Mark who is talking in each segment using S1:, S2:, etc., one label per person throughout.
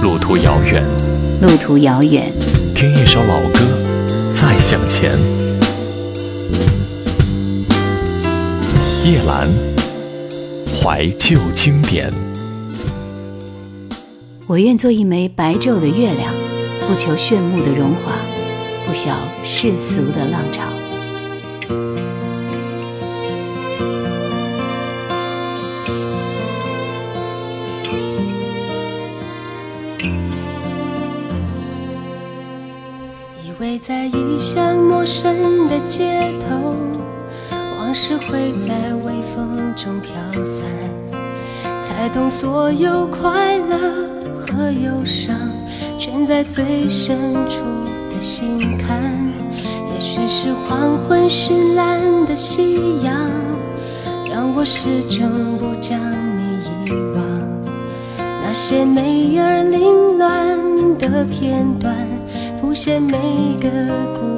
S1: 路途遥远，
S2: 路途遥远，
S1: 听一首老歌，再向前。叶兰，怀旧经典。
S2: 我愿做一枚白昼的月亮，不求炫目的荣华，不晓世俗的浪潮。
S3: 街头，往事会在微风中飘散，才懂所有快乐和忧伤，全在最深处的心坎。也许是黄昏绚烂的夕阳，让我始终不将你遗忘。那些美而凌乱的片段。浮现每个孤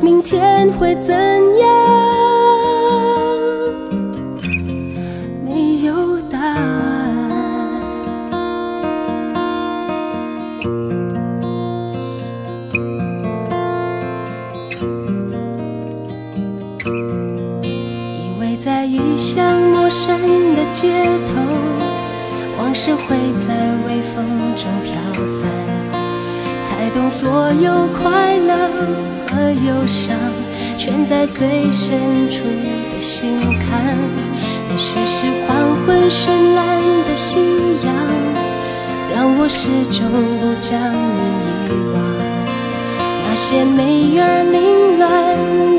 S3: 明天会怎样？没有答案。以为在异乡陌生的街头，往事会在微风中飘散。才懂所有快乐和忧伤，全在最深处的心坎。也许是黄昏绚烂的夕阳，让我始终不将你遗忘。那些美而凌乱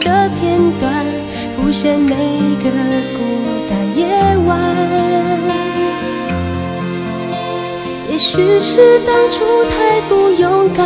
S3: 的片段，浮现每个孤单夜晚。也许是当初太不勇敢，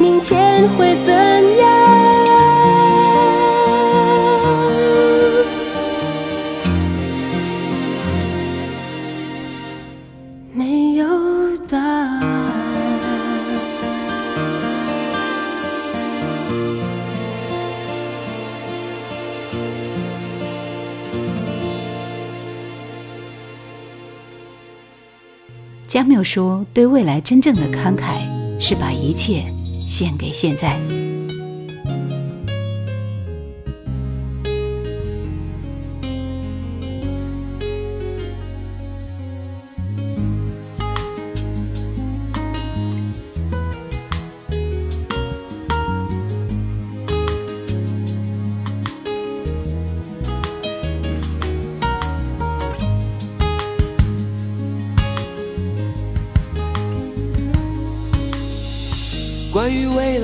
S3: 明天会怎样？没有答案。
S2: 加缪说：“对未来真正的慷慨，是把一切献给现在。”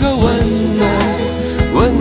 S4: 个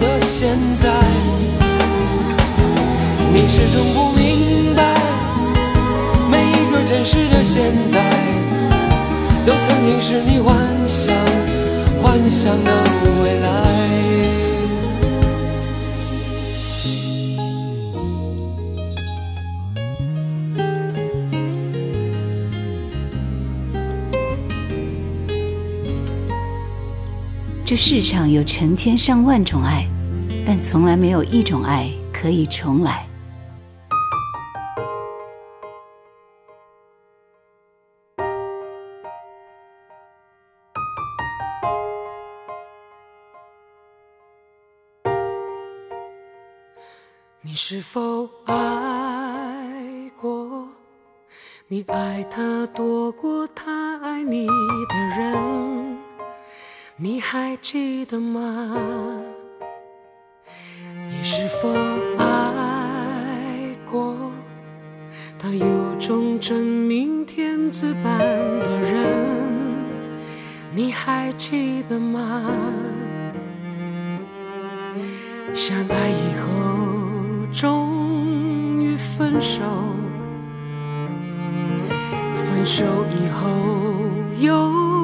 S4: 的现在。你始终不明白，每一个真实的现在，都曾经是你幻想幻想的未来。
S2: 这世上有成千上万种爱，但从来没有一种爱可以重来。
S4: 你是否爱过？你爱他多过他爱你的人，你还记得吗？你是否爱过？他有种真命天子般的人，你还记得吗？相爱以后，终于分手。分手以后，又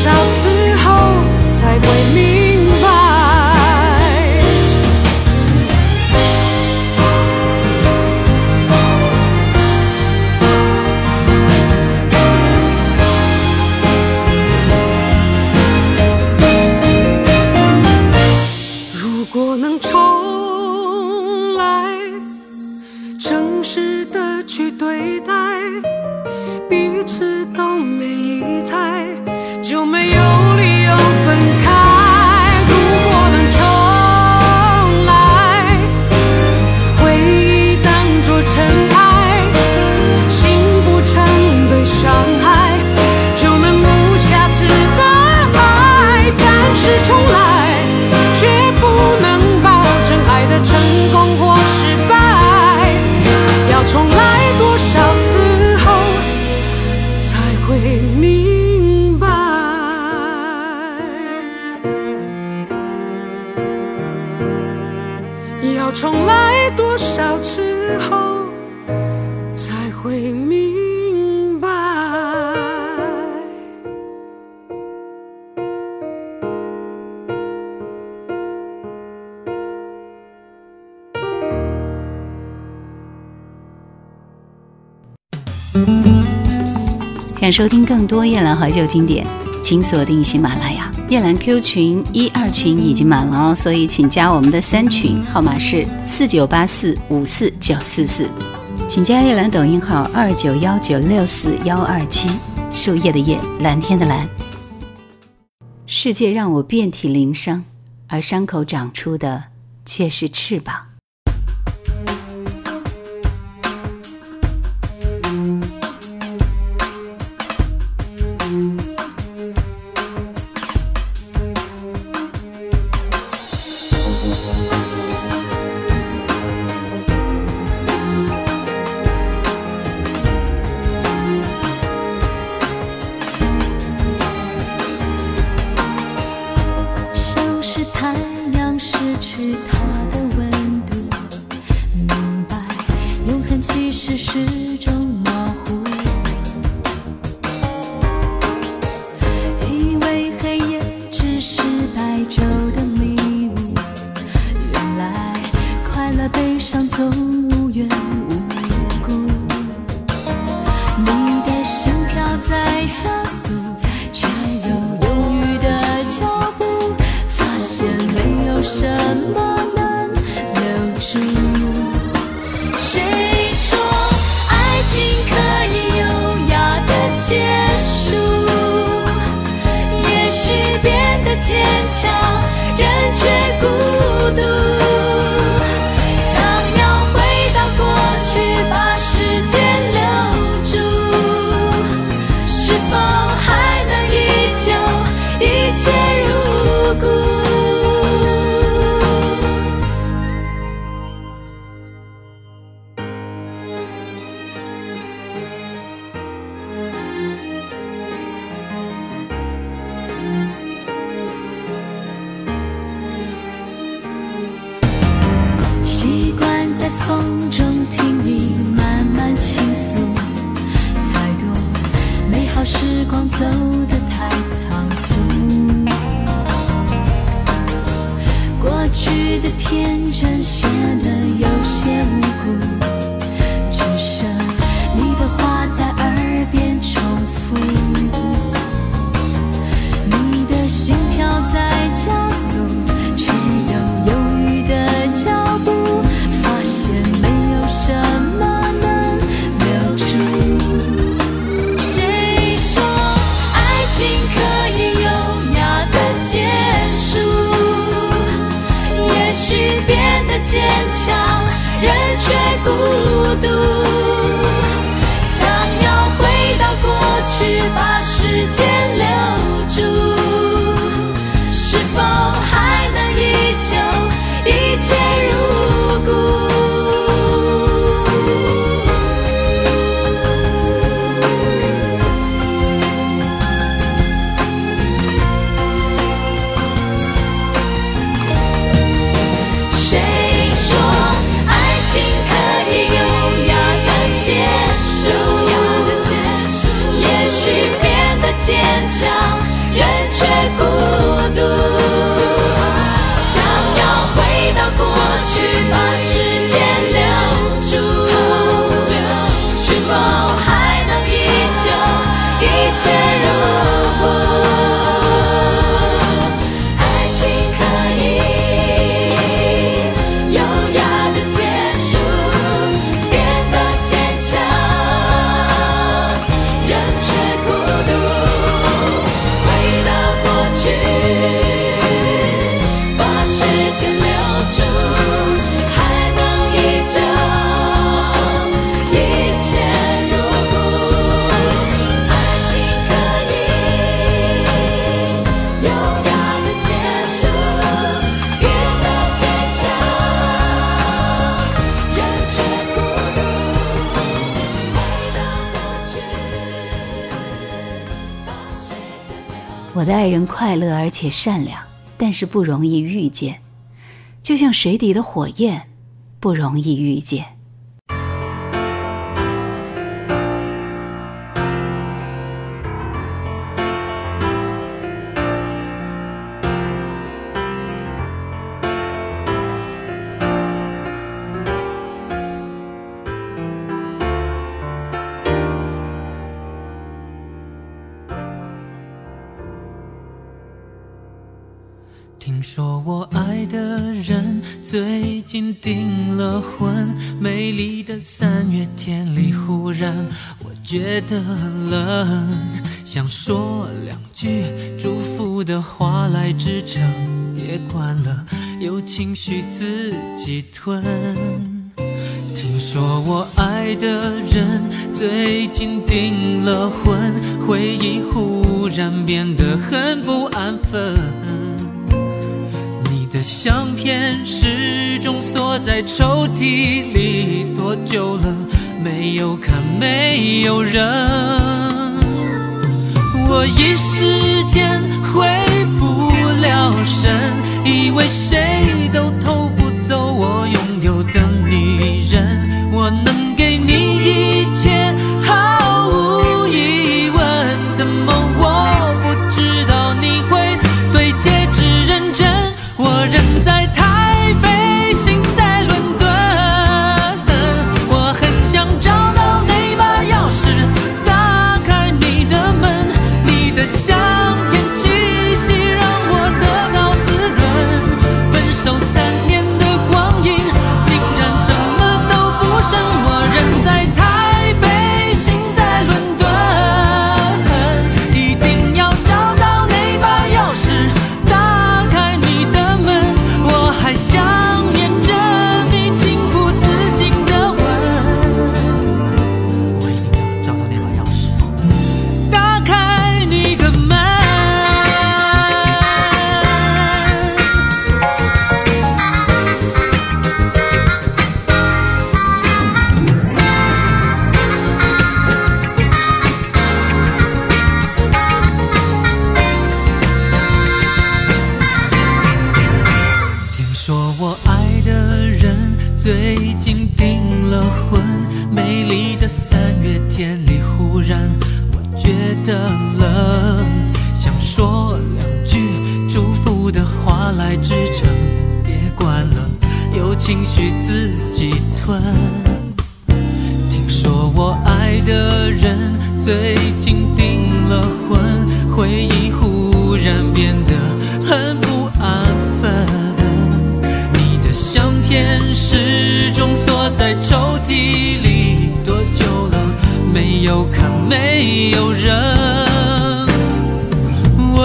S5: 少次
S2: 收听更多夜兰怀旧经典请锁定喜马拉雅。夜兰 q 群一二群已经满了哦所以请加我们的三群号码是四九八四五四九四四。请加夜兰抖音号二九幺九六四幺二七树叶的叶蓝天的蓝。世界让我遍体鳞伤而伤口长出的却是翅膀。
S6: 其实是
S2: 我的爱人快乐而且善良但是不容易遇见。就像水底的火焰不容易遇见。
S7: 已经订了婚美丽的三月天里忽然我觉得冷想说两句祝福的话来支撑别管了。有情绪自己吞。听说我爱的人最近订了婚回忆忽然变得很不安分。的相片始终锁在抽屉里，多久了？没有看，没有人。我一时间回不了神，以为谁都偷不走我拥有的女人。我能。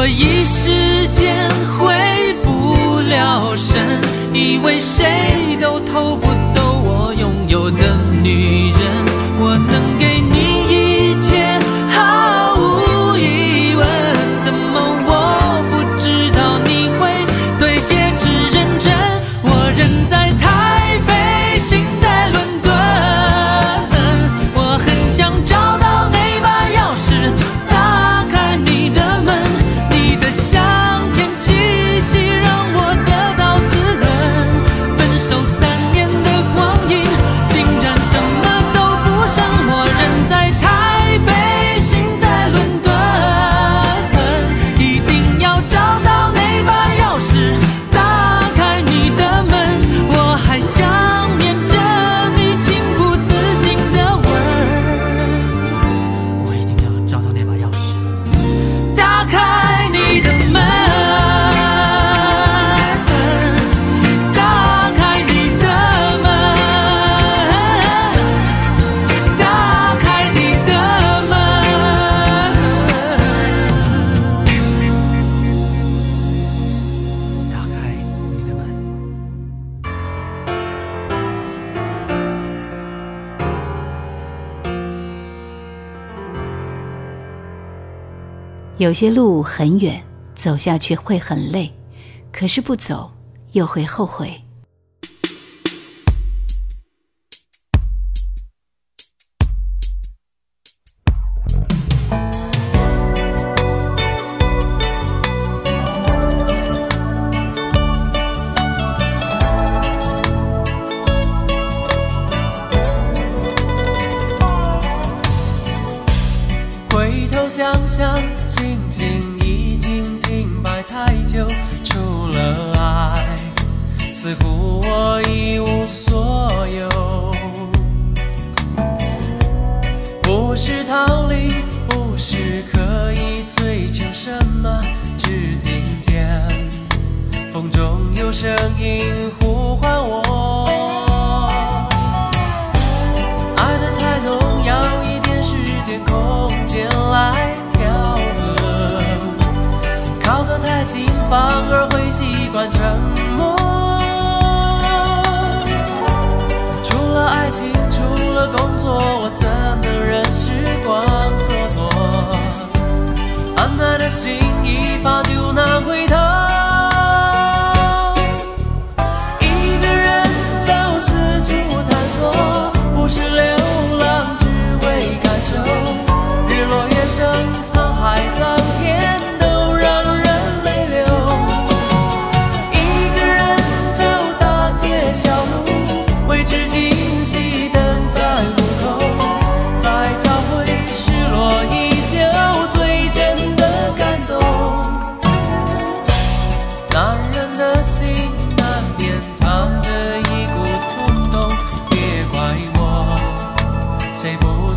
S7: 一时间回不了神以为谁都偷不有
S2: 些路很远走下去会很累可是不走又会后悔。
S8: 反而会习惯沉默。除了爱情，除了工作，我怎能任时光蹉跎？安奈的心。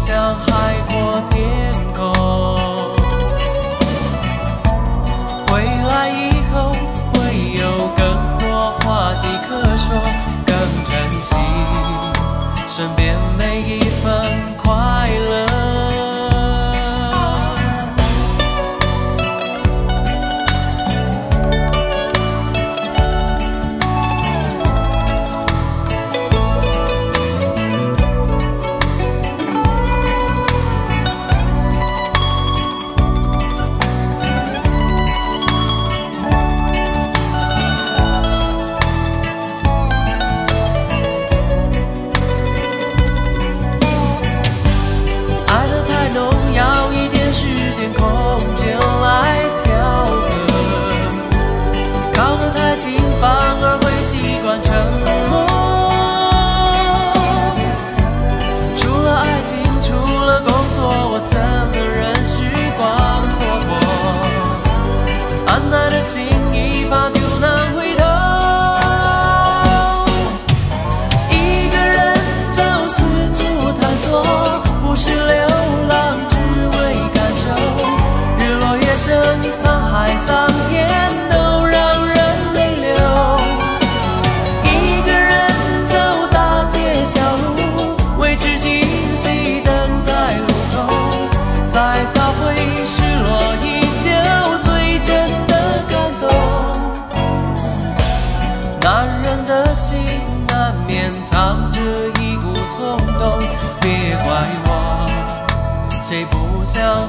S8: tell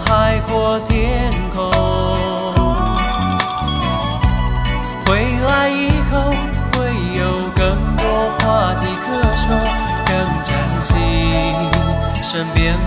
S8: 海阔天空。回来以后会有更多话题可说更珍惜身边